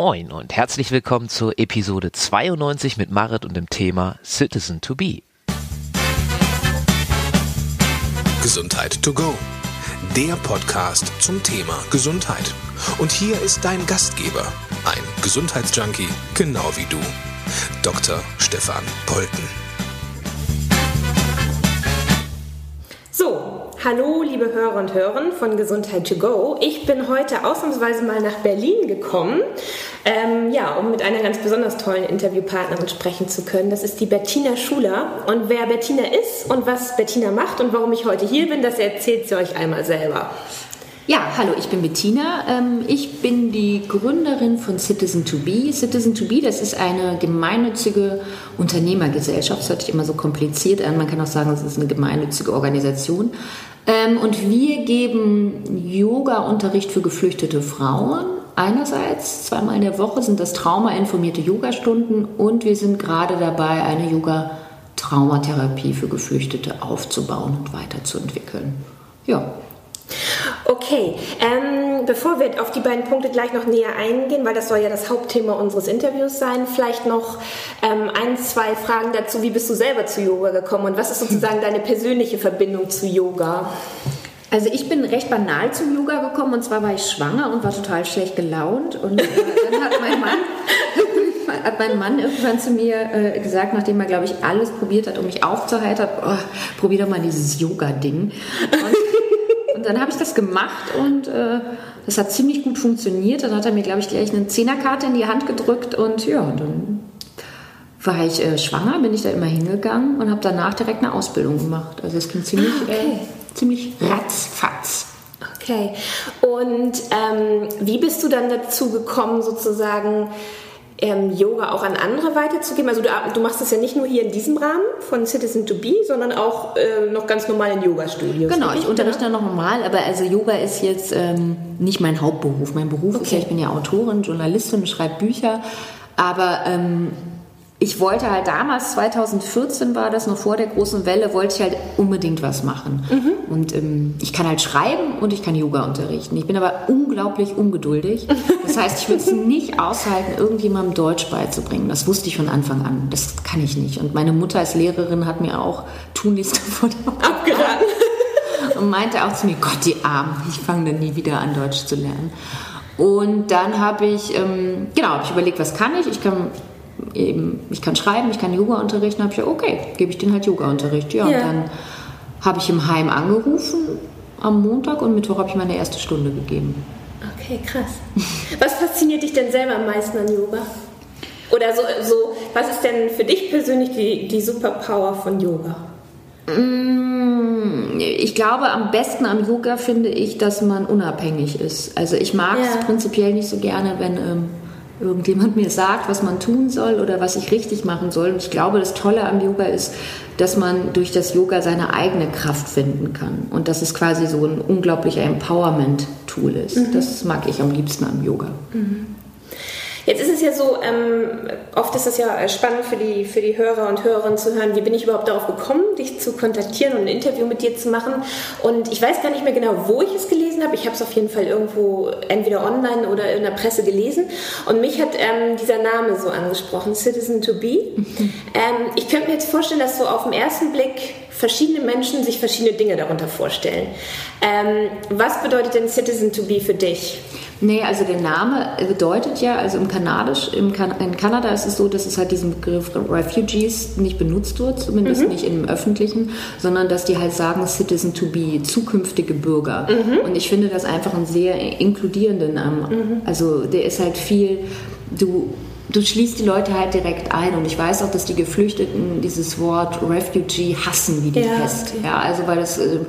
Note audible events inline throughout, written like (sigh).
Moin und herzlich willkommen zur Episode 92 mit Marit und dem Thema Citizen to Be. Gesundheit to go. Der Podcast zum Thema Gesundheit. Und hier ist dein Gastgeber, ein Gesundheitsjunkie, genau wie du, Dr. Stefan Polten. So, hallo liebe Hörer und Hörer von Gesundheit to go. Ich bin heute ausnahmsweise mal nach Berlin gekommen, ähm, ja, um mit einer ganz besonders tollen Interviewpartnerin sprechen zu können. Das ist die Bettina Schuler. Und wer Bettina ist und was Bettina macht und warum ich heute hier bin, das erzählt sie euch einmal selber. Ja, hallo, ich bin Bettina. Ähm, ich bin die Gründerin von Citizen to Be. Citizen to Be, das ist eine gemeinnützige Unternehmergesellschaft. Das hört sich immer so kompliziert an. Man kann auch sagen, es ist eine gemeinnützige Organisation. Ähm, und wir geben Yoga-Unterricht für geflüchtete Frauen. Einerseits, zweimal in der Woche sind das traumainformierte Yogastunden und wir sind gerade dabei, eine Yoga-Traumatherapie für Geflüchtete aufzubauen und weiterzuentwickeln. Ja, Okay, ähm, bevor wir auf die beiden Punkte gleich noch näher eingehen, weil das soll ja das Hauptthema unseres Interviews sein, vielleicht noch ähm, ein, zwei Fragen dazu. Wie bist du selber zu Yoga gekommen und was ist sozusagen deine persönliche Verbindung zu Yoga? Also ich bin recht banal zum Yoga gekommen und zwar war ich schwanger und war total schlecht gelaunt und äh, dann hat mein Mann (laughs) hat mein Mann irgendwann zu mir äh, gesagt, nachdem er glaube ich alles probiert hat, um mich aufzuheitern, oh, probier doch mal dieses Yoga-Ding. Und und dann habe ich das gemacht und äh, das hat ziemlich gut funktioniert. Dann hat er mir, glaube ich, gleich eine Zehnerkarte in die Hand gedrückt und ja, dann war ich äh, schwanger, bin ich da immer hingegangen und habe danach direkt eine Ausbildung gemacht. Also es ging ziemlich, ah, okay. Äh, ziemlich ratzfatz. Okay. Und ähm, wie bist du dann dazu gekommen, sozusagen ähm, Yoga auch an andere weiterzugeben? Also du, du, machst das ja nicht nur hier in diesem Rahmen von Citizen to Be, sondern auch äh, noch ganz normal in Yoga-Studios. Genau, ich unterrichte ja. noch normal, aber also Yoga ist jetzt ähm, nicht mein Hauptberuf. Mein Beruf okay. ist ja, ich bin ja Autorin, Journalistin, schreibe Bücher, aber ähm, ich wollte halt damals, 2014 war das, noch vor der großen Welle, wollte ich halt unbedingt was machen. Mhm. Und ähm, ich kann halt schreiben und ich kann Yoga unterrichten. Ich bin aber unglaublich ungeduldig. Das heißt, ich würde es (laughs) nicht aushalten, irgendjemandem Deutsch beizubringen. Das wusste ich von Anfang an. Das kann ich nicht. Und meine Mutter als Lehrerin hat mir auch tunlichst (laughs) davon abgeraten. Und meinte auch zu mir, Gott, die Armen, ich fange dann nie wieder an, Deutsch zu lernen. Und dann habe ich, ähm, genau, habe ich überlegt, was kann ich? Ich kann eben, ich kann schreiben, ich kann Yoga unterrichten, habe ich ja, okay, gebe ich den halt Yoga-Unterricht. Ja, ja, und dann habe ich im Heim angerufen am Montag und Mittwoch habe ich meine erste Stunde gegeben. Okay, krass. Was fasziniert dich denn selber am meisten an Yoga? Oder so, so was ist denn für dich persönlich die, die Superpower von Yoga? Mm, ich glaube, am besten am Yoga finde ich, dass man unabhängig ist. Also ich mag es ja. prinzipiell nicht so gerne, wenn ähm, irgendjemand mir sagt, was man tun soll oder was ich richtig machen soll. Und ich glaube, das Tolle am Yoga ist, dass man durch das Yoga seine eigene Kraft finden kann und dass es quasi so ein unglaublicher Empowerment-Tool ist. Mhm. Das mag ich am liebsten am Yoga. Mhm. Jetzt ist es ja so, ähm, oft ist es ja spannend für die, für die Hörer und Hörerinnen zu hören, wie bin ich überhaupt darauf gekommen, dich zu kontaktieren und ein Interview mit dir zu machen. Und ich weiß gar nicht mehr genau, wo ich es gelesen habe. Ich habe es auf jeden Fall irgendwo entweder online oder in der Presse gelesen. Und mich hat ähm, dieser Name so angesprochen, Citizen to Be. ähm, ich könnte mir jetzt vorstellen, dass so auf den ersten Blick verschiedene Menschen sich verschiedene Dinge darunter vorstellen. Ähm, was bedeutet denn Citizen to Be für dich? Nee, also der Name bedeutet ja, also im Kanadisch, im kan in Kanada ist es so, dass es halt diesen Begriff Refugees nicht benutzt wird, zumindest mhm. nicht im Öffentlichen, sondern dass die halt sagen Citizen to be, zukünftige Bürger. Mhm. Und ich finde das einfach einen sehr inkludierenden Namen. Mhm. Also der ist halt viel, du du schließt die Leute halt direkt ein. Und ich weiß auch, dass die Geflüchteten dieses Wort Refugee hassen wie die ja, Pest. Okay. Ja, also weil das äh,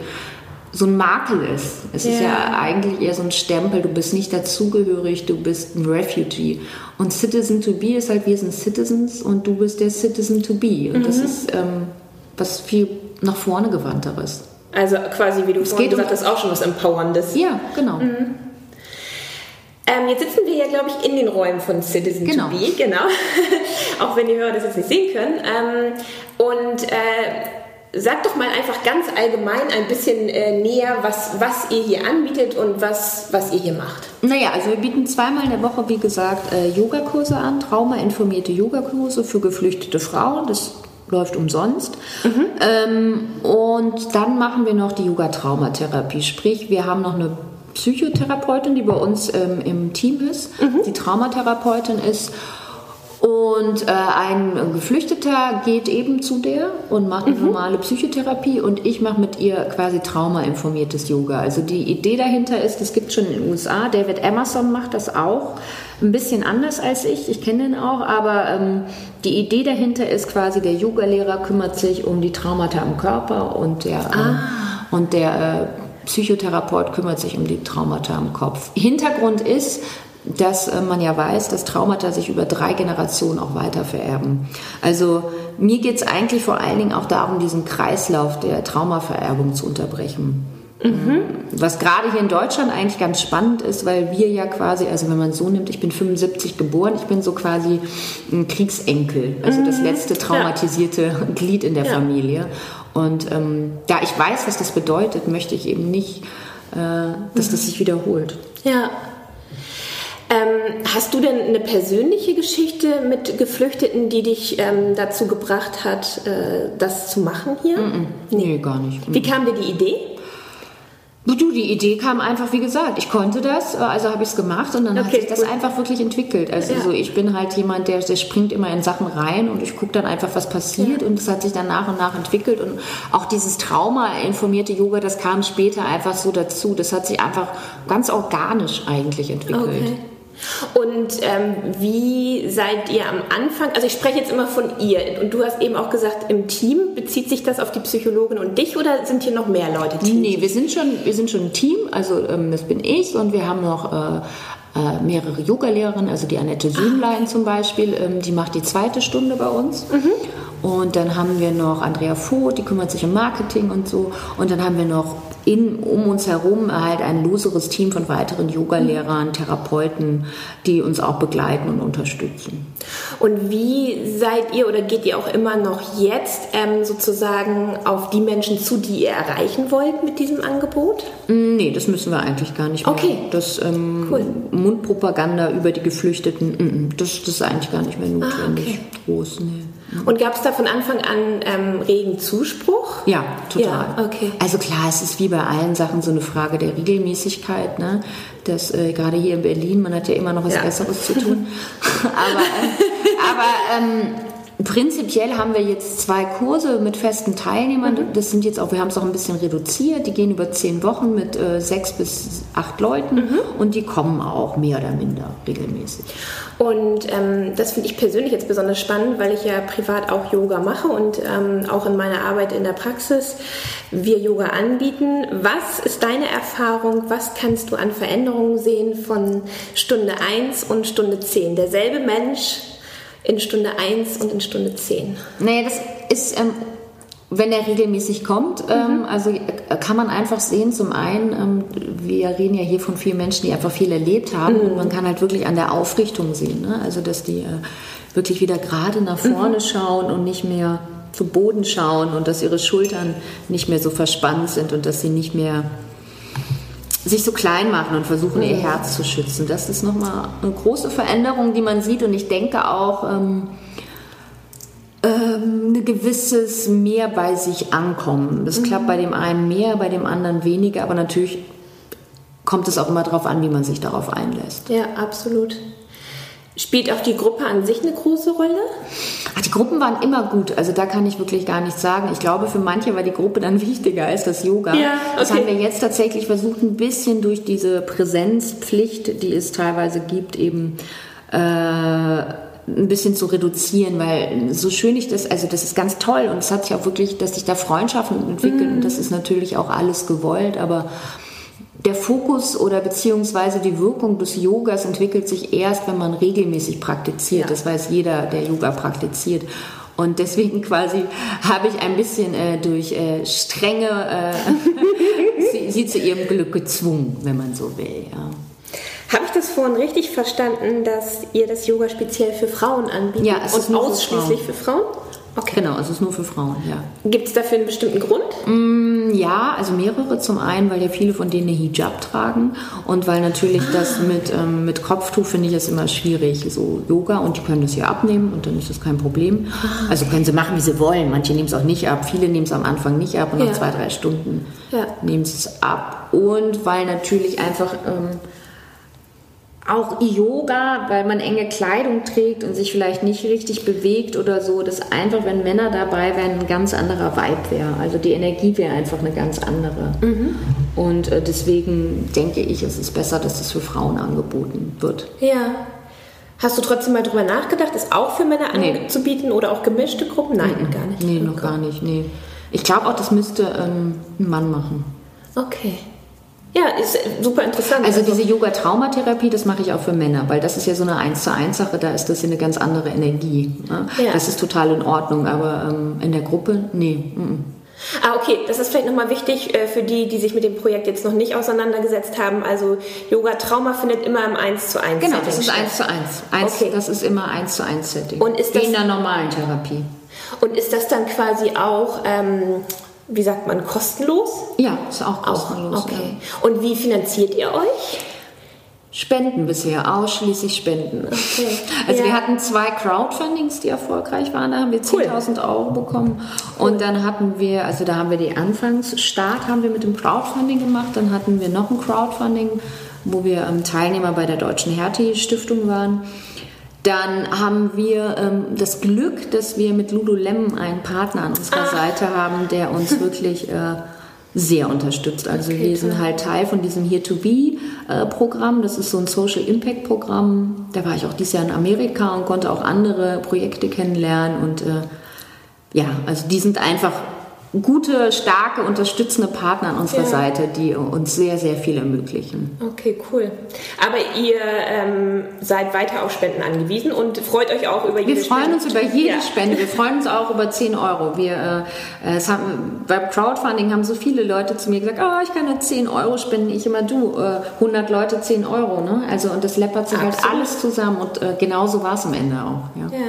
so ein Makel ist. Es ja. ist ja eigentlich eher so ein Stempel, du bist nicht dazugehörig, du bist ein Refugee. Und Citizen to be ist halt, wir sind Citizens und du bist der Citizen to be. Und mhm. das ist ähm, was viel nach vorne gewandteres. Also quasi, wie du es vorhin gesagt hast, auch schon was Empowerndes. Ja, genau. Mhm. Ähm, jetzt sitzen wir ja, glaube ich, in den Räumen von Citizen genau. to be, genau. (laughs) auch wenn die Hörer das jetzt nicht sehen können. Ähm, und äh, Sag doch mal einfach ganz allgemein ein bisschen äh, näher, was, was ihr hier anbietet und was, was ihr hier macht. Naja, also wir bieten zweimal in der Woche, wie gesagt, äh, Yogakurse an, traumainformierte Yogakurse für geflüchtete Frauen. Das läuft umsonst. Mhm. Ähm, und dann machen wir noch die Yoga-Traumatherapie. Sprich, wir haben noch eine Psychotherapeutin, die bei uns ähm, im Team ist, mhm. die Traumatherapeutin ist. Und äh, ein Geflüchteter geht eben zu der und macht eine mhm. normale Psychotherapie und ich mache mit ihr quasi traumainformiertes Yoga. Also die Idee dahinter ist, es gibt schon in den USA, David Emerson macht das auch, ein bisschen anders als ich, ich kenne den auch, aber ähm, die Idee dahinter ist quasi, der Yogalehrer kümmert sich um die Traumata im Körper und der, äh, ah. und der äh, Psychotherapeut kümmert sich um die Traumata im Kopf. Hintergrund ist, dass äh, man ja weiß, dass Traumata sich über drei Generationen auch weiter vererben. Also mir geht es eigentlich vor allen Dingen auch darum, diesen Kreislauf der Traumavererbung zu unterbrechen. Mhm. Was gerade hier in Deutschland eigentlich ganz spannend ist, weil wir ja quasi, also wenn man so nimmt, ich bin 75 geboren, ich bin so quasi ein Kriegsenkel, also mhm. das letzte traumatisierte ja. Glied in der ja. Familie. Und ähm, da ich weiß, was das bedeutet, möchte ich eben nicht, äh, dass mhm. das sich wiederholt. Ja, ähm, hast du denn eine persönliche Geschichte mit Geflüchteten, die dich ähm, dazu gebracht hat, äh, das zu machen hier? Mm -mm. Nee. nee. gar nicht. Wie kam dir die Idee? Du, die Idee kam einfach, wie gesagt, ich konnte das, äh, also habe ich es gemacht und dann okay, hat sich das gut. einfach wirklich entwickelt. Also ja. so, ich bin halt jemand, der, der springt immer in Sachen rein und ich gucke dann einfach, was passiert ja. und es hat sich dann nach und nach entwickelt und auch dieses Trauma-informierte Yoga, das kam später einfach so dazu. Das hat sich einfach ganz organisch eigentlich entwickelt. Okay. Und ähm, wie seid ihr am Anfang? Also ich spreche jetzt immer von ihr und du hast eben auch gesagt, im Team bezieht sich das auf die Psychologin und dich oder sind hier noch mehr Leute? Team? Nee, wir sind schon, wir sind schon ein Team. Also ähm, das bin ich und wir haben noch äh, äh, mehrere Yoga-Lehrerinnen, also die Annette Söhnlein zum Beispiel, ähm, die macht die zweite Stunde bei uns. Mhm. Und dann haben wir noch Andrea Voth, die kümmert sich um Marketing und so. Und dann haben wir noch in, um uns herum halt ein loseres Team von weiteren Yoga-Lehrern, Therapeuten, die uns auch begleiten und unterstützen. Und wie seid ihr oder geht ihr auch immer noch jetzt ähm, sozusagen auf die Menschen zu, die ihr erreichen wollt mit diesem Angebot? Mm, nee, das müssen wir eigentlich gar nicht mehr. Okay. Das ähm, cool. Mundpropaganda über die Geflüchteten, mm, mm, das, das ist eigentlich gar nicht mehr notwendig. Ah, okay. Groß, nee. Und gab es da von Anfang an ähm, regen Zuspruch? Ja, total. Ja, okay. Also klar, es ist wie bei allen Sachen so eine Frage der Regelmäßigkeit. Ne? Das äh, gerade hier in Berlin, man hat ja immer noch was ja. Besseres zu tun. (laughs) aber äh, aber ähm, Prinzipiell haben wir jetzt zwei Kurse mit festen Teilnehmern. Mhm. Das sind jetzt auch, wir haben es auch ein bisschen reduziert. Die gehen über zehn Wochen mit äh, sechs bis acht Leuten mhm. und die kommen auch mehr oder minder regelmäßig. Und ähm, das finde ich persönlich jetzt besonders spannend, weil ich ja privat auch Yoga mache und ähm, auch in meiner Arbeit in der Praxis wir Yoga anbieten. Was ist deine Erfahrung? Was kannst du an Veränderungen sehen von Stunde 1 und Stunde 10? Derselbe Mensch in Stunde 1 und in Stunde 10? Nee, das ist, ähm, wenn er regelmäßig kommt, ähm, mhm. also äh, kann man einfach sehen, zum einen, ähm, wir reden ja hier von vielen Menschen, die einfach viel erlebt haben mhm. und man kann halt wirklich an der Aufrichtung sehen, ne? also dass die äh, wirklich wieder gerade nach vorne mhm. schauen und nicht mehr zu Boden schauen und dass ihre Schultern nicht mehr so verspannt sind und dass sie nicht mehr sich so klein machen und versuchen, ihr Herz zu schützen. Das ist nochmal eine große Veränderung, die man sieht. Und ich denke auch, ähm, ähm, ein gewisses mehr bei sich ankommen. Das mhm. klappt bei dem einen mehr, bei dem anderen weniger, aber natürlich kommt es auch immer darauf an, wie man sich darauf einlässt. Ja, absolut. Spielt auch die Gruppe an sich eine große Rolle? Ach, die Gruppen waren immer gut. Also da kann ich wirklich gar nichts sagen. Ich glaube, für manche war die Gruppe dann (laughs) wichtiger als das Yoga. Ja, okay. Das haben wir jetzt tatsächlich versucht, ein bisschen durch diese Präsenzpflicht, die es teilweise gibt, eben äh, ein bisschen zu reduzieren, weil so schön ich das, also das ist ganz toll und es hat sich auch wirklich, dass sich da Freundschaften entwickeln mm. und das ist natürlich auch alles gewollt, aber der Fokus oder beziehungsweise die Wirkung des Yogas entwickelt sich erst, wenn man regelmäßig praktiziert. Ja. Das weiß jeder, der Yoga praktiziert. Und deswegen (laughs) quasi habe ich ein bisschen äh, durch äh, strenge äh, (laughs) sie, sie, zu ihrem Glück gezwungen, wenn man so will. Ja. Habe ich das vorhin richtig verstanden, dass ihr das Yoga speziell für Frauen anbietet ja, und ausschließlich für Frauen? für Frauen? Okay. Genau, also es ist nur für Frauen, ja. Gibt es dafür einen bestimmten Grund? Mm, ja, also mehrere. Zum einen, weil ja viele von denen eine Hijab tragen und weil natürlich ah. (gasps) das mit, ähm, mit Kopftuch finde ich es immer schwierig, so Yoga und die können das ja abnehmen und dann ist das kein Problem. Ah, also können sie machen, wie sie wollen. Manche nehmen es auch nicht ab, viele nehmen es am Anfang nicht ab und ja. nach zwei, drei Stunden ja. nehmen sie es ab. Und weil natürlich einfach... Ähm, auch Yoga, weil man enge Kleidung trägt und sich vielleicht nicht richtig bewegt oder so, dass einfach, wenn Männer dabei wären, ein ganz anderer Vibe wäre. Also die Energie wäre einfach eine ganz andere. Mhm. Und äh, deswegen denke ich, es ist besser, dass es für Frauen angeboten wird. Ja. Hast du trotzdem mal drüber nachgedacht, es auch für Männer nee. anzubieten oder auch gemischte Gruppen? Nein, mhm. gar nicht. Nee, noch gar nicht. Nee. Ich glaube auch, das müsste ähm, ein Mann machen. Okay. Ja, ist super interessant. Also, also diese Yoga-Traumatherapie, das mache ich auch für Männer, weil das ist ja so eine 1 zu 1 Sache, da ist das eine ganz andere Energie. Ne? Ja. Das ist total in Ordnung, aber ähm, in der Gruppe, nee. Mm -mm. Ah, okay, das ist vielleicht nochmal wichtig äh, für die, die sich mit dem Projekt jetzt noch nicht auseinandergesetzt haben. Also Yoga-Trauma findet immer im 1 zu 1 Genau, Setting das ist 1 zu 1. 1 okay. Das ist immer 1 zu 1 Setting. Und ist das, in der normalen Therapie. Und ist das dann quasi auch... Ähm, wie sagt man, kostenlos? Ja, ist auch kostenlos. Auch, okay. Ja. Und wie finanziert ihr euch? Spenden bisher, ausschließlich Spenden. Okay. Also ja. wir hatten zwei Crowdfundings, die erfolgreich waren. Da haben wir 10.000 cool. Euro bekommen. Cool. Und dann hatten wir, also da haben wir die Anfangsstart haben wir mit dem Crowdfunding gemacht. Dann hatten wir noch ein Crowdfunding, wo wir ähm, Teilnehmer bei der Deutschen Hertie Stiftung waren. Dann haben wir ähm, das Glück, dass wir mit Lululemon einen Partner an unserer ah. Seite haben, der uns (laughs) wirklich äh, sehr unterstützt. Also okay, wir sind halt Teil von diesem Here-to-Be-Programm. Das ist so ein Social Impact-Programm. Da war ich auch dieses Jahr in Amerika und konnte auch andere Projekte kennenlernen. Und äh, ja, also die sind einfach gute, starke, unterstützende Partner an unserer ja. Seite, die uns sehr, sehr viel ermöglichen. Okay, cool. Aber ihr ähm, seid weiter auf Spenden angewiesen und freut euch auch über jede Spende? Wir freuen Spende. uns über jede ja. Spende. Wir freuen uns auch über 10 Euro. Wir, äh, es haben, beim Crowdfunding haben so viele Leute zu mir gesagt, oh, ich kann nur 10 Euro spenden. Ich immer, du, äh, 100 Leute, 10 Euro. Ne? Also, und das läppert sich halt alles zusammen und äh, genauso war es am Ende auch. Ja. ja.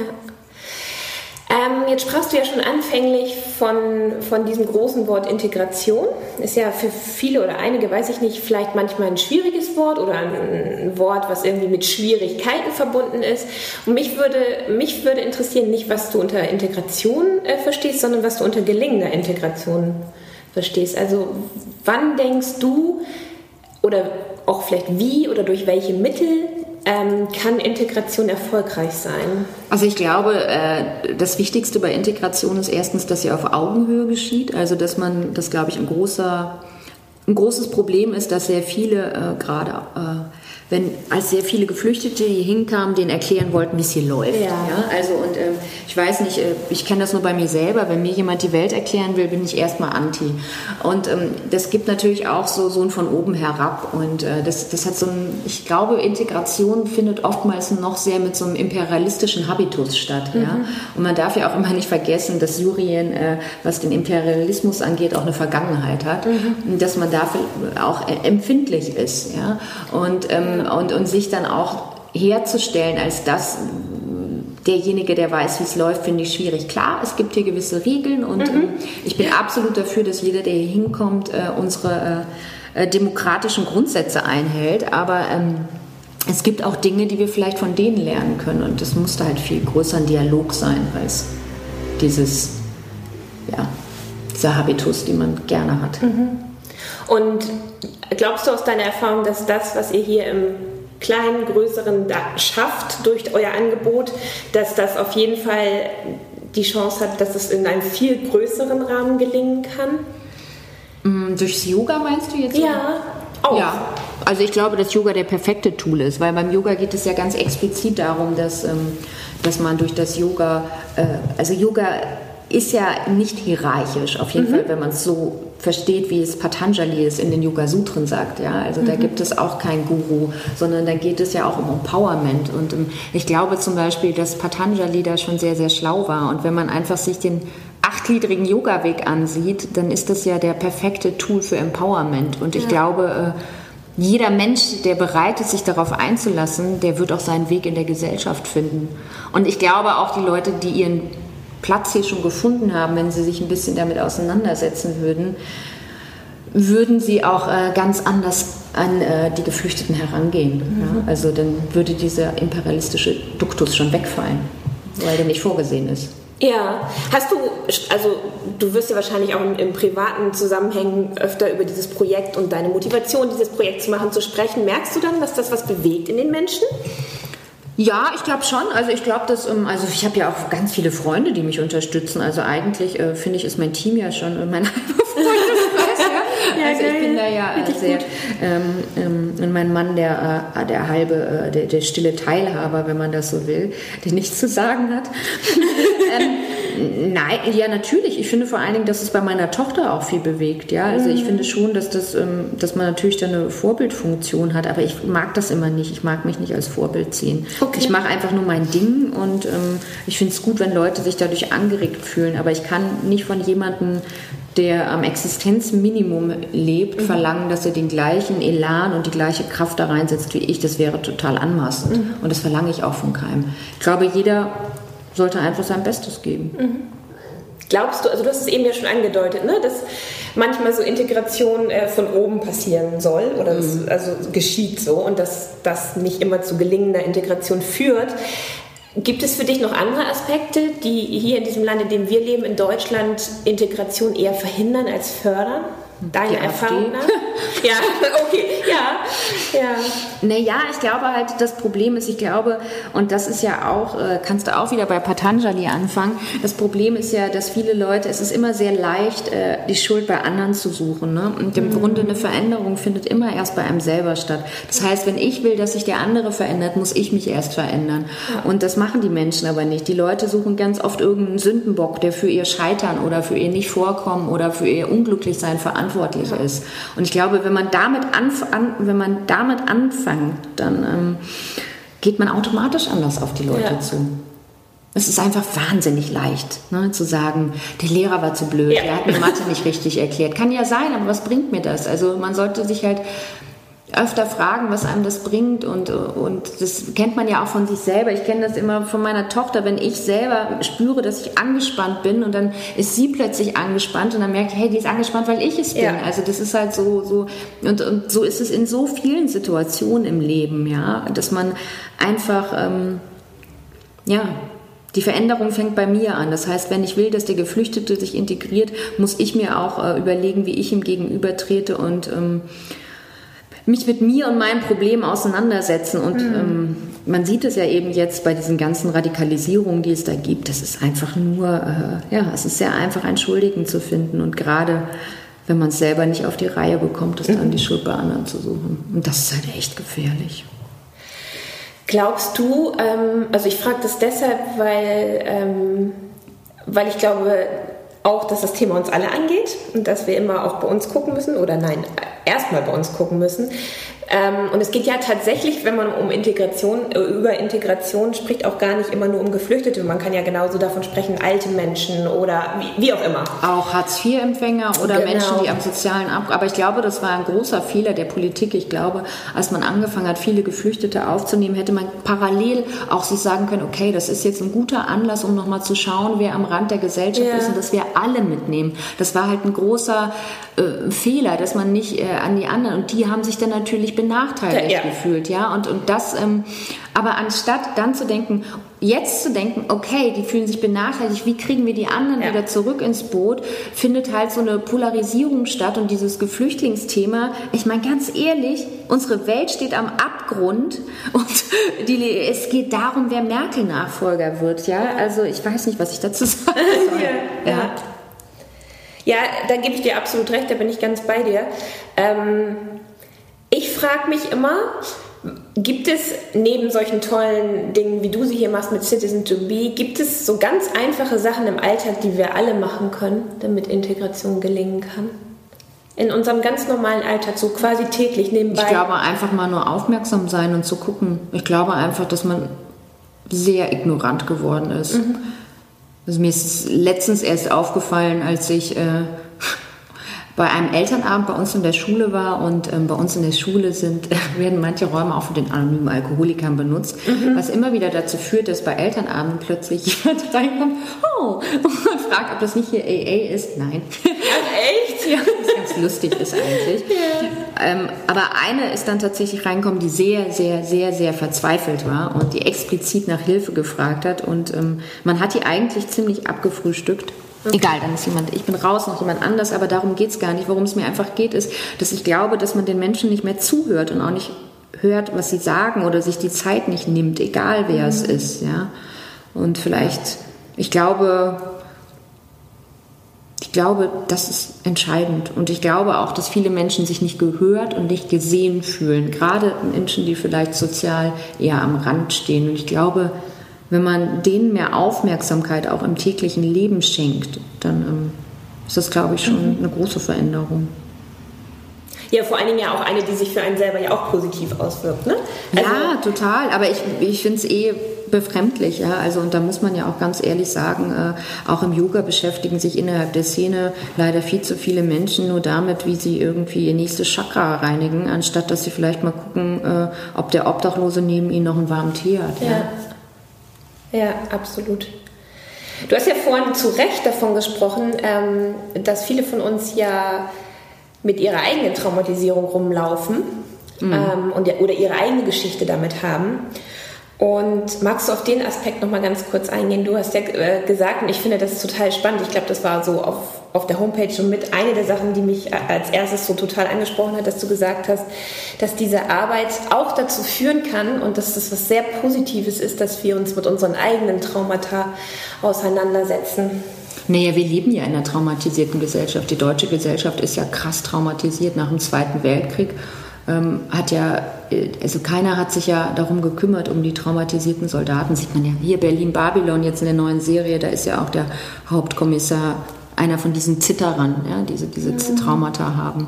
Ähm, jetzt sprachst du ja schon anfänglich von, von diesem großen Wort Integration. Ist ja für viele oder einige, weiß ich nicht, vielleicht manchmal ein schwieriges Wort oder ein, Wort, was irgendwie mit Schwierigkeiten verbunden ist. Und mich würde, mich würde interessieren, nicht was du unter Integration äh, verstehst, sondern was du unter gelingender Integration verstehst. Also wann denkst du oder auch vielleicht wie oder durch welche Mittel ähm, kann Integration erfolgreich sein? Also ich glaube, äh, das Wichtigste bei Integration ist erstens, dass sie auf Augenhöhe geschieht. Also dass man, das glaube ich, ein großer, ein großes Problem ist, dass sehr viele äh, gerade äh, wenn als sehr viele Geflüchtete hier hinkamen, denen erklären wollten, wie es hier läuft. Ja. ja? Also und ähm, ich weiß nicht, äh, ich kenne das nur bei mir selber. Wenn mir jemand die Welt erklären will, bin ich erstmal anti. Und ähm, das gibt natürlich auch so so ein von oben herab. Und äh, das, das hat so ein, ich glaube, Integration findet oftmals noch sehr mit so einem imperialistischen Habitus statt. Mhm. Ja? Und man darf ja auch immer nicht vergessen, dass Syrien, äh, was den Imperialismus angeht, auch eine Vergangenheit hat. Mhm. Und dass man dafür auch äh, empfindlich ist. Ja? Und ähm, und, und sich dann auch herzustellen als das, derjenige, der weiß, wie es läuft, finde ich schwierig. Klar, es gibt hier gewisse Regeln und mhm. äh, ich bin absolut dafür, dass jeder, der hier hinkommt, äh, unsere äh, demokratischen Grundsätze einhält. Aber ähm, es gibt auch Dinge, die wir vielleicht von denen lernen können und das musste halt viel größer ein Dialog sein als dieses, ja, dieser Habitus, den man gerne hat. Mhm. Und glaubst du aus deiner Erfahrung, dass das, was ihr hier im kleinen, größeren schafft durch euer Angebot, dass das auf jeden Fall die Chance hat, dass es in einem viel größeren Rahmen gelingen kann? Mm, durchs Yoga meinst du jetzt? Ja, auch. Ja, also ich glaube, dass Yoga der perfekte Tool ist, weil beim Yoga geht es ja ganz explizit darum, dass, ähm, dass man durch das Yoga, äh, also Yoga ist ja nicht hierarchisch, auf jeden mhm. Fall, wenn man es so versteht, wie es Patanjali es in den Yoga Sutren sagt. Ja? Also mhm. da gibt es auch keinen Guru, sondern da geht es ja auch um Empowerment. Und um, ähm, ich glaube zum Beispiel, dass Patanjali da schon sehr, sehr schlau war. Und wenn man einfach sich den achtgliedrigen Yoga-Weg ansieht, dann ist das ja der perfekte Tool für Empowerment. Und ich ja. glaube, äh, jeder Mensch, der bereit ist, sich darauf einzulassen, der wird auch seinen Weg in der Gesellschaft finden. Und ich glaube auch die Leute, die ihren Platz hier schon gefunden haben, wenn sie sich ein bisschen damit auseinandersetzen würden, würden sie auch äh, ganz anders an äh, die Geflüchteten herangehen. Mhm. Ja? Also dann würde dieser imperialistische Duktus schon wegfallen, weil der nicht vorgesehen ist. Ja, hast du, also du wirst ja wahrscheinlich auch im, im, privaten Zusammenhängen öfter über dieses Projekt und deine Motivation, dieses Projekt zu machen, zu sprechen. Merkst du dann, dass das was bewegt in den Menschen? Ja, ich glaube schon. Also ich glaube, dass, ähm, also ich habe ja auch ganz viele Freunde, die mich unterstützen. Also eigentlich äh, finde ich, ist mein Team ja schon mein (laughs) halber Freundeskreis. ja. also ich bin da ja äh, sehr, ähm, ähm, mein Mann der, äh, der halbe, äh, der, der stille Teilhaber, wenn man das so will, der nichts zu sagen hat. (laughs) ähm, Nein, ja, natürlich. Ich finde vor allen Dingen, dass es bei meiner Tochter auch viel bewegt. Ja, also ich mhm. finde schon, dass das, ähm, dass man natürlich da eine Vorbildfunktion hat, aber ich mag das immer nicht. Ich mag mich nicht als Vorbild ziehen. Okay. Ich mache einfach nur mein Ding und ähm, ich finde es gut, wenn Leute sich dadurch angeregt fühlen, aber ich kann nicht von jemandem der am Existenzminimum lebt, mhm. verlangen, dass er den gleichen Elan und die gleiche Kraft da reinsetzt wie ich. Das wäre total anmaßend. Mhm. Und das verlange ich auch von keinem. Ich glaube, jeder sollte einfach sein Bestes geben. Mhm. Glaubst du, also du hast es eben ja schon angedeutet, ne, dass manchmal so Integration äh, von oben passieren soll oder mhm. das, also geschieht so und dass das nicht immer zu gelingender Integration führt. Gibt es für dich noch andere Aspekte, die hier in diesem Land, in dem wir leben, in Deutschland, Integration eher verhindern als fördern? Deine Erfahrung (laughs) ja, (laughs) okay, ja, ja. Naja, ich glaube halt, das Problem ist, ich glaube, und das ist ja auch, äh, kannst du auch wieder bei Patanjali anfangen, das Problem ist ja, dass viele Leute, es ist immer sehr leicht, äh, die Schuld bei anderen zu suchen. Ne? Und im mhm. Grunde eine Veränderung findet immer erst bei einem selber statt. Das heißt, wenn ich will, dass sich der andere verändert, muss ich mich erst verändern. Ja. Und das machen die Menschen aber nicht. Die Leute suchen ganz oft irgendeinen Sündenbock, der für ihr Scheitern oder für ihr Nicht-Vorkommen oder für ihr Unglücklichsein verantwortlich verantwortlich ist. Und ich glaube, wenn man damit, anf an, wenn man damit anfängt, dann ähm, geht man automatisch anders auf die Leute zu. Es ist einfach wahnsinnig leicht, ne, zu sagen, der Lehrer war zu blöd, ja. der hat mir Mathe nicht richtig erklärt. Kann ja sein, aber was bringt mir das? Also man sollte sich halt öfter fragen, was einem das bringt und, und das kennt man ja auch von sich selber. Ich kenne das immer von meiner Tochter, wenn ich selber spüre, dass ich angespannt bin und dann ist sie plötzlich angespannt und dann merke ich, hey, die ist angespannt, weil ich es bin. Ja. Also das ist halt so, so und, und so ist es in so vielen Situationen im Leben, ja, dass man einfach, ähm, ja, die Veränderung fängt bei mir an. Das heißt, wenn ich will, dass der Geflüchtete sich integriert, muss ich mir auch äh, überlegen, wie ich ihm gegenüber trete und ähm, mich mit mir und meinem Problem auseinandersetzen. Und mhm. ähm, man sieht es ja eben jetzt bei diesen ganzen Radikalisierungen, die es da gibt. Das ist einfach nur, äh, ja, es ist sehr einfach, einen Schuldigen zu finden. Und gerade wenn man es selber nicht auf die Reihe bekommt, ist dann mhm. die Schuld bei anderen zu suchen. Und das ist halt echt gefährlich. Glaubst du, ähm, also ich frage das deshalb, weil, ähm, weil ich glaube, auch, dass das Thema uns alle angeht und dass wir immer auch bei uns gucken müssen oder nein, erstmal bei uns gucken müssen. Ähm, und es geht ja tatsächlich, wenn man um Integration, äh, über Integration spricht, auch gar nicht immer nur um Geflüchtete. Man kann ja genauso davon sprechen, alte Menschen oder wie, wie auch immer. Auch Hartz-IV-Empfänger oder genau. Menschen, die am sozialen Ab. Aber ich glaube, das war ein großer Fehler der Politik. Ich glaube, als man angefangen hat, viele Geflüchtete aufzunehmen, hätte man parallel auch sich sagen können, okay, das ist jetzt ein guter Anlass, um nochmal zu schauen, wer am Rand der Gesellschaft ja. ist und dass wir alle mitnehmen. Das war halt ein großer äh, Fehler, dass man nicht äh, an die anderen und die haben sich dann natürlich benachteiligt ja. gefühlt, ja und und das, ähm, aber anstatt dann zu denken, jetzt zu denken, okay, die fühlen sich benachteiligt, wie kriegen wir die anderen ja. wieder zurück ins Boot, findet halt so eine Polarisierung statt und dieses Geflüchtlingsthema. Ich meine ganz ehrlich, unsere Welt steht am Abgrund (laughs) und die, es geht darum, wer Merkel Nachfolger wird, ja. Also ich weiß nicht, was ich dazu (laughs) sagen soll. ja. Ja. Da gebe ich dir absolut recht, da bin ich ganz bei dir. Ähm, ich frage mich immer, gibt es neben solchen tollen Dingen, wie du sie hier machst mit Citizen to Be, gibt es so ganz einfache Sachen im Alltag, die wir alle machen können, damit Integration gelingen kann? In unserem ganz normalen Alltag, so quasi täglich nebenbei. Ich glaube einfach mal nur aufmerksam sein und zu gucken. Ich glaube einfach, dass man sehr ignorant geworden ist. Mhm. Also mir ist es letztens erst aufgefallen, als ich äh, bei einem Elternabend bei uns in der Schule war und ähm, bei uns in der Schule sind, (laughs) werden manche Räume auch von den anonymen Alkoholikern benutzt, mhm. was immer wieder dazu führt, dass bei Elternabenden plötzlich (laughs) jemand reinkommt oh, (laughs) und fragt, ob das nicht hier AA ist. Nein. echt? Ja, was ganz lustig ist eigentlich. Ja. Ähm, aber eine ist dann tatsächlich reingekommen, die sehr, sehr, sehr, sehr verzweifelt war und die explizit nach Hilfe gefragt hat und ähm, man hat die eigentlich ziemlich abgefrühstückt. Okay. Egal, dann ist jemand, ich bin raus, noch jemand anders, aber darum geht es gar nicht. Worum es mir einfach geht, ist, dass ich glaube, dass man den Menschen nicht mehr zuhört und auch nicht hört, was sie sagen oder sich die Zeit nicht nimmt, egal wer mhm. es ist. Ja? Und vielleicht, ich glaube, ich glaube, das ist entscheidend. Und ich glaube auch, dass viele Menschen sich nicht gehört und nicht gesehen fühlen. Gerade Menschen, die vielleicht sozial eher am Rand stehen. Und ich glaube, wenn man denen mehr Aufmerksamkeit auch im täglichen Leben schenkt, dann ähm, ist das, glaube ich, schon mhm. eine große Veränderung. Ja, vor allen Dingen ja auch eine, die sich für einen selber ja auch positiv auswirkt, ne? Also ja, total. Aber ich, ich finde es eh befremdlich. Ja? Also, und da muss man ja auch ganz ehrlich sagen, äh, auch im Yoga beschäftigen sich innerhalb der Szene leider viel zu viele Menschen nur damit, wie sie irgendwie ihr nächstes Chakra reinigen, anstatt dass sie vielleicht mal gucken, äh, ob der Obdachlose neben ihnen noch einen warmen Tee hat. Ja. ja. Ja, absolut. Du hast ja vorhin zu Recht davon gesprochen, ähm, dass viele von uns ja mit ihrer eigenen Traumatisierung rumlaufen mhm. ähm, und, oder ihre eigene Geschichte damit haben. Und magst du auf den Aspekt noch mal ganz kurz eingehen? Du hast ja äh, gesagt, und ich finde das total spannend. Ich glaube, das war so auf, auf der Homepage schon mit eine der Sachen, die mich als erstes so total angesprochen hat, dass du gesagt hast, dass diese Arbeit auch dazu führen kann und dass das was sehr Positives ist, dass wir uns mit unseren eigenen Traumata auseinandersetzen. Naja, wir leben ja in einer traumatisierten Gesellschaft. Die deutsche Gesellschaft ist ja krass traumatisiert nach dem Zweiten Weltkrieg ähm, hat ja, äh, also keiner hat sich ja darum gekümmert, um die traumatisierten Soldaten. Sieht man ja hier Berlin-Babylon jetzt in der neuen Serie, da ist ja auch der Hauptkommissar einer von diesen Zitterern, ja, diese, diese mhm. Traumata haben.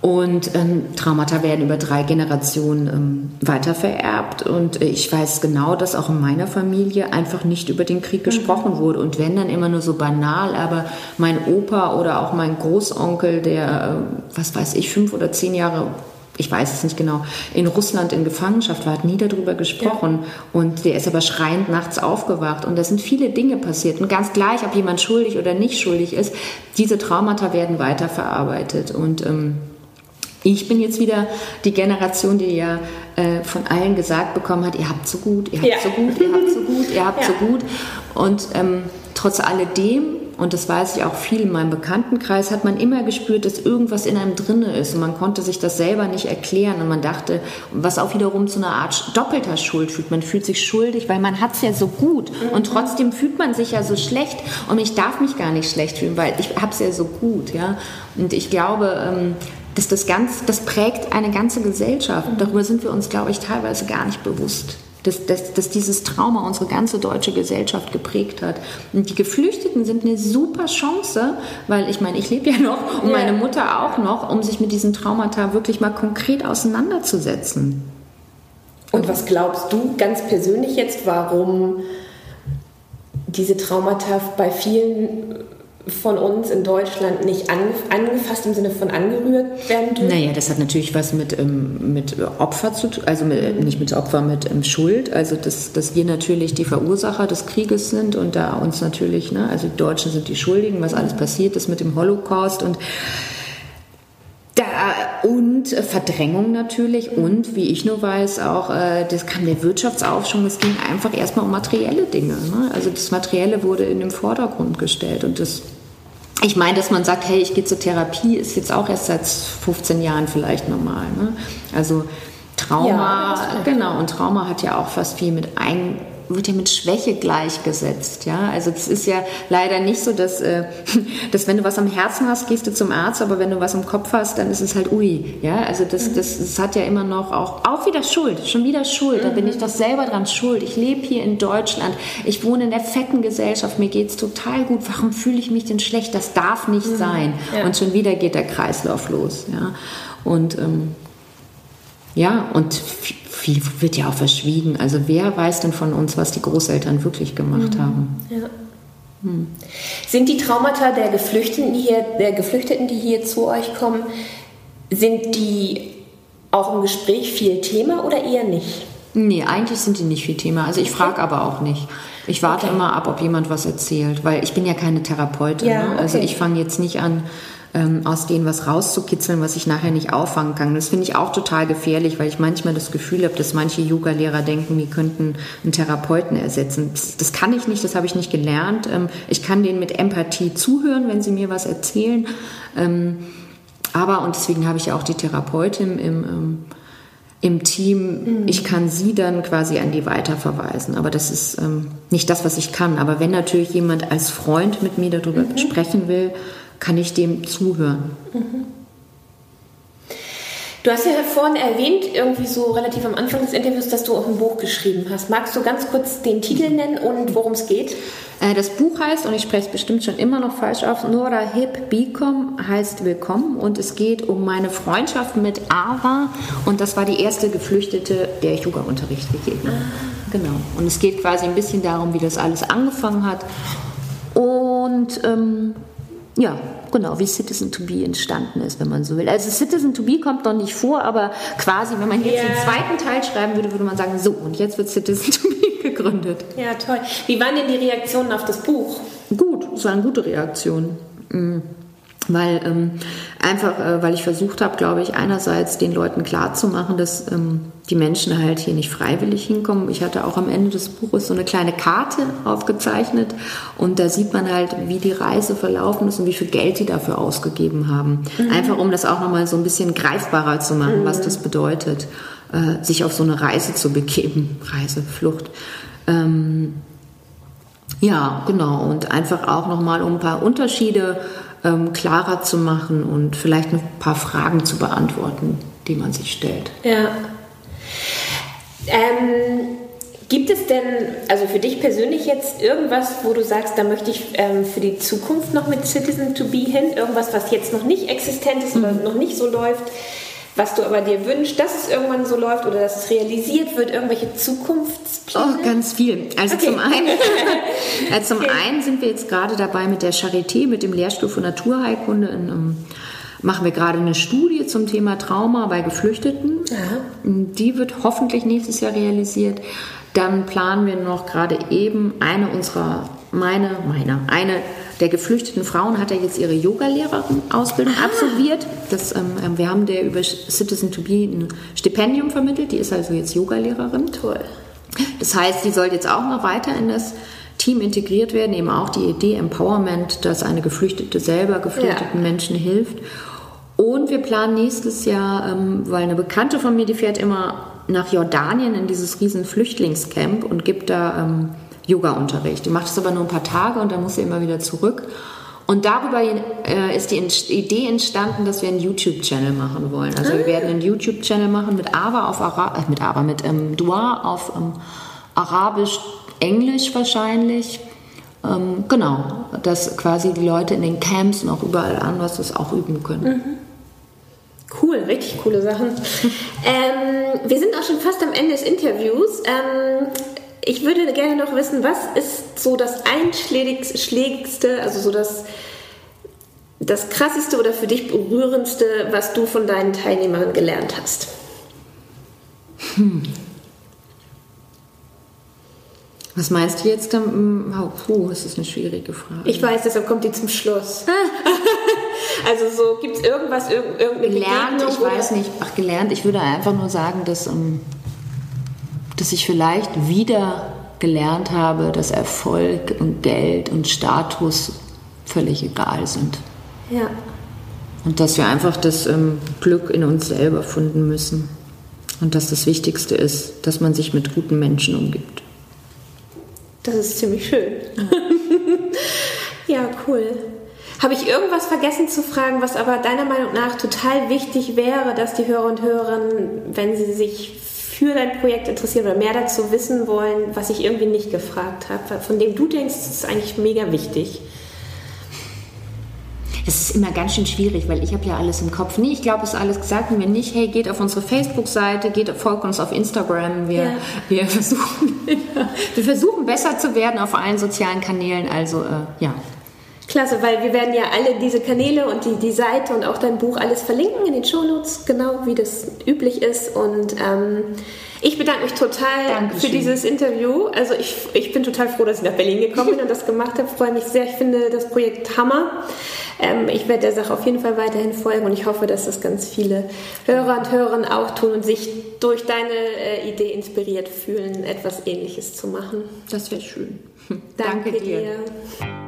Und ähm, Traumata werden über drei Generationen ähm, weitervererbt. Und ich weiß genau, dass auch in meiner Familie einfach nicht über den Krieg mhm. gesprochen wurde. Und wenn dann immer nur so banal, aber mein Opa oder auch mein Großonkel, der, äh, was weiß ich, fünf oder zehn Jahre ich weiß es nicht genau, in Russland in Gefangenschaft war, hat nie darüber gesprochen. Ja. Und der ist aber schreiend nachts aufgewacht. Und da sind viele Dinge passiert. Und ganz gleich, ob jemand schuldig oder nicht schuldig ist, diese Traumata werden weiterverarbeitet. Und ähm, ich bin jetzt wieder die Generation, die ja äh, von allen gesagt bekommen hat, ihr habt so gut, ihr habt ja. so gut, ihr habt so gut, ihr habt (laughs) ja. so gut. Und ähm, trotz alledem und das weiß ich auch viel in meinem Bekanntenkreis, hat man immer gespürt, dass irgendwas in einem drinne ist und man konnte sich das selber nicht erklären und man dachte, was auch wiederum zu einer Art doppelter Schuld fühlt. Man fühlt sich schuldig, weil man hat es ja so gut und trotzdem fühlt man sich ja so schlecht und ich darf mich gar nicht schlecht fühlen, weil ich habe es ja so gut, ja. Und ich glaube, ähm, dass das ganz, das prägt eine ganze Gesellschaft. Darüber sind wir uns, glaube ich, teilweise gar nicht bewusst dass, dass, dass dieses Trauma unsere ganze deutsche Gesellschaft geprägt hat. Und die Geflüchteten sind eine super Chance, weil ich meine, ich lebe ja noch und ja. meine Mutter auch noch, um sich mit diesen Traumata wirklich mal konkret auseinanderzusetzen. Und was glaubst du ganz persönlich jetzt, warum diese Traumata bei vielen von uns in Deutschland nicht angefasst im Sinne von angerührt werden dürfen? Naja, das hat natürlich was mit, ähm, mit Opfer zu tun, also mit, nicht mit Opfer, mit ähm, Schuld. Also, dass, dass wir natürlich die Verursacher des Krieges sind und da uns natürlich, ne, also die Deutschen sind die Schuldigen, was alles passiert ist mit dem Holocaust und da, und äh, Verdrängung natürlich und wie ich nur weiß auch, äh, das kam der Wirtschaftsaufschwung, es ging einfach erstmal um materielle Dinge. Ne? Also das Materielle wurde in den Vordergrund gestellt und das ich meine, dass man sagt, hey, ich gehe zur Therapie, ist jetzt auch erst seit 15 Jahren vielleicht normal. Ne? Also Trauma, ja, genau, und Trauma hat ja auch fast viel mit ein wird ja mit Schwäche gleichgesetzt. Ja? Also es ist ja leider nicht so, dass, äh, (laughs) dass wenn du was am Herzen hast, gehst du zum Arzt, aber wenn du was im Kopf hast, dann ist es halt ui. Ja? Also das, mhm. das, das hat ja immer noch auch, auch wieder Schuld, schon wieder Schuld. Da bin mhm. ich doch selber dran schuld. Ich lebe hier in Deutschland, ich wohne in der fetten Gesellschaft, mir geht es total gut. Warum fühle ich mich denn schlecht? Das darf nicht mhm. sein. Ja. Und schon wieder geht der Kreislauf los. Ja? Und ähm, ja, und viel wird ja auch verschwiegen. Also wer weiß denn von uns, was die Großeltern wirklich gemacht mhm. haben? Ja. Hm. Sind die Traumata der Geflüchteten, die hier, der Geflüchteten, die hier zu euch kommen, sind die auch im Gespräch viel Thema oder eher nicht? Nee, eigentlich sind die nicht viel Thema. Also ich frage aber auch nicht. Ich warte okay. immer ab, ob jemand was erzählt, weil ich bin ja keine Therapeutin. Ja, ne? Also okay. ich fange jetzt nicht an, ähm, aus denen was rauszukitzeln, was ich nachher nicht auffangen kann. Das finde ich auch total gefährlich, weil ich manchmal das Gefühl habe, dass manche Yoga-Lehrer denken, die könnten einen Therapeuten ersetzen. Das, kann ich nicht, das habe ich nicht gelernt. Ähm, ich kann denen mit Empathie zuhören, wenn sie mir was erzählen. Ähm, aber, und deswegen habe ich ja auch die Therapeutin im, im, im Team, mhm. ich kann sie dann quasi an die weiterverweisen. Aber das ist ähm, nicht das, was ich kann. Aber wenn natürlich jemand als Freund mit mir darüber mhm. sprechen will, kann ich dem zuhören. Mhm. Du hast ja vorhin erwähnt, irgendwie so relativ am Anfang des Interviews, dass du auch ein Buch geschrieben hast. Magst du ganz kurz den Titel nennen und worum es geht? Äh, das Buch heißt, und ich spreche es bestimmt schon immer noch falsch auf, Nora Hip Bikom heißt Willkommen und es geht um meine Freundschaft mit Ava und das war die erste Geflüchtete, der ich Yoga-Unterricht gegeben habe. Ah. Genau. Und es geht quasi ein bisschen darum, wie das alles angefangen hat und ähm, ja, genau, wie Citizen to Be entstanden ist, wenn man so will. Also Citizen to Be kommt noch nicht vor, aber quasi, wenn man jetzt yeah. den zweiten Teil schreiben würde, würde man sagen, so, und jetzt wird Citizen (laughs) to Be gegründet. Ja, toll. Wie waren denn die Reaktionen auf das Buch? Gut, es waren gute Reaktionen. Mhm weil ähm, einfach, äh, weil ich versucht habe, glaube ich, einerseits den Leuten klarzumachen, dass ähm, die Menschen halt hier nicht freiwillig hinkommen. Ich hatte auch am Ende des Buches so eine kleine Karte aufgezeichnet und da sieht man halt, wie die Reise verlaufen ist und wie viel Geld die dafür ausgegeben haben. Mhm. Einfach um das auch nochmal so ein bisschen greifbarer zu machen, mhm. was das bedeutet, äh, sich auf so eine Reise zu begeben, (laughs) Reise, Flucht. Ähm, ja, genau. Und einfach auch nochmal um ein paar Unterschiede ähm, klarer zu machen und vielleicht ein paar Fragen zu beantworten, die man sich stellt. Ja. Ähm, gibt es denn, also für dich persönlich jetzt irgendwas, wo du sagst, da möchte ich ähm, für die Zukunft noch mit Citizen to Be hin, irgendwas, was jetzt noch nicht existent ist mhm. oder noch nicht so läuft? was du aber dir wünschst, dass es irgendwann so läuft oder dass es realisiert wird, irgendwelche Zukunftspläne? Oh, ganz viel. Also okay. zum, einen, (laughs) äh, zum okay. einen sind wir jetzt gerade dabei mit der Charité, mit dem Lehrstuhl für Naturheilkunde in, um, machen wir gerade eine Studie zum Thema Trauma bei Geflüchteten. Aha. Die wird hoffentlich nächstes Jahr realisiert. Dann planen wir noch gerade eben eine unserer, meine, meine, eine der geflüchteten Frauen hat er jetzt ihre Yoga-Lehrerin-Ausbildung ah. absolviert. Das, ähm, ähm, wir haben der über Citizen to Be ein Stipendium vermittelt. Die ist also jetzt Yoga-Lehrerin. Toll. Das heißt, sie soll jetzt auch noch weiter in das Team integriert werden. Eben auch die Idee Empowerment, dass eine Geflüchtete selber geflüchteten ja. Menschen hilft. Und wir planen nächstes Jahr, ähm, weil eine Bekannte von mir, die fährt immer nach Jordanien in dieses riesen Flüchtlingscamp und gibt da ähm, Yoga-Unterricht. Die macht es aber nur ein paar Tage und dann muss sie immer wieder zurück. Und darüber äh, ist die Idee entstanden, dass wir einen YouTube-Channel machen wollen. Also wir werden einen YouTube-Channel machen mit Ava auf Ara äh, mit Ava mit ähm, Dua auf ähm, Arabisch, Englisch wahrscheinlich. Ähm, genau, dass quasi die Leute in den Camps und auch überall anders das auch üben können. Mhm. Cool, richtig coole Sachen. (laughs) ähm, wir sind auch schon fast am Ende des Interviews. Ähm, ich würde gerne noch wissen, was ist so das einschlägigste, also so das, das krasseste oder für dich berührendste, was du von deinen Teilnehmern gelernt hast? Hm. Was meinst du jetzt? Puh, das ist eine schwierige Frage. Ich weiß, deshalb kommt die zum Schluss. (laughs) also so, gibt es irgendwas, irgendeine Gelernt, ich weiß nicht. Ach, gelernt, ich würde einfach nur sagen, dass... Ähm, dass ich vielleicht wieder gelernt habe, dass Erfolg und Geld und Status völlig egal sind. Ja. Und dass wir einfach das ähm, Glück in uns selber finden müssen. Und dass das Wichtigste ist, dass man sich mit guten Menschen umgibt. Das ist ziemlich schön. (laughs) ja, cool. Habe ich irgendwas vergessen zu fragen, was aber deiner Meinung nach total wichtig wäre, dass die Hörer und Hörerinnen, wenn sie sich für dein Projekt interessieren oder mehr dazu wissen wollen, was ich irgendwie nicht gefragt habe, von dem du denkst, ist eigentlich mega wichtig? Das ist immer ganz schön schwierig, weil ich habe ja alles im Kopf. Nee, ich glaube, es ist alles gesagt. Und wenn nicht, hey, geht auf unsere Facebook-Seite, geht folgt uns auf Instagram. Wir, ja. wir, (laughs) versuchen, wir versuchen besser zu werden auf allen sozialen Kanälen. Also äh, ja. Klasse, weil wir werden ja alle diese Kanäle und die, die Seite und auch dein Buch alles verlinken in den Shownotes, genau wie das üblich ist. Und ähm, ich bedanke mich total Dankeschön. für dieses Interview. Also ich, ich bin total froh, dass ich nach Berlin gekommen bin und das gemacht habe. Freue mich sehr. Ich finde das Projekt Hammer. Ähm, ich werde der Sache auf jeden Fall weiterhin folgen und ich hoffe, dass das ganz viele Hörer und Hörerinnen auch tun und sich durch deine äh, Idee inspiriert fühlen, etwas Ähnliches zu machen. Das wäre schön. (laughs) Danke, Danke dir. dir.